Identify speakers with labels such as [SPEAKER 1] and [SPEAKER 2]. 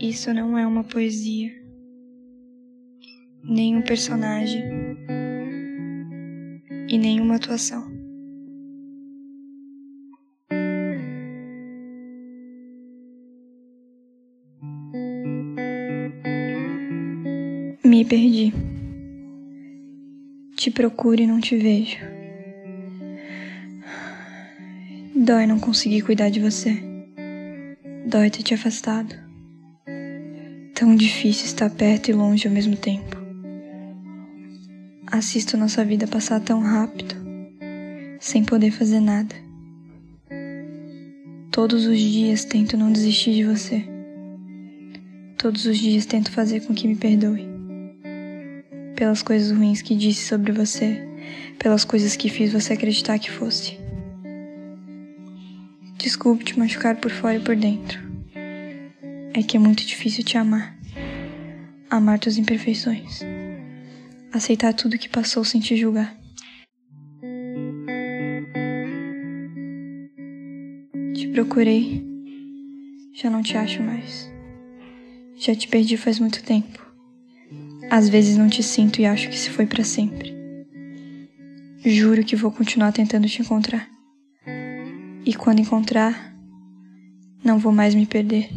[SPEAKER 1] Isso não é uma poesia, nem um personagem e nenhuma atuação. Me perdi. Te procuro e não te vejo. Dói não conseguir cuidar de você. Dói ter te afastado. Tão difícil estar perto e longe ao mesmo tempo. Assisto nossa vida passar tão rápido, sem poder fazer nada. Todos os dias tento não desistir de você. Todos os dias tento fazer com que me perdoe. Pelas coisas ruins que disse sobre você, pelas coisas que fiz você acreditar que fosse. Desculpe te machucar por fora e por dentro. É que é muito difícil te amar. Amar tuas imperfeições aceitar tudo que passou sem te julgar. Te procurei, já não te acho mais. Já te perdi faz muito tempo. Às vezes não te sinto e acho que se foi para sempre. Juro que vou continuar tentando te encontrar. E quando encontrar, não vou mais me perder.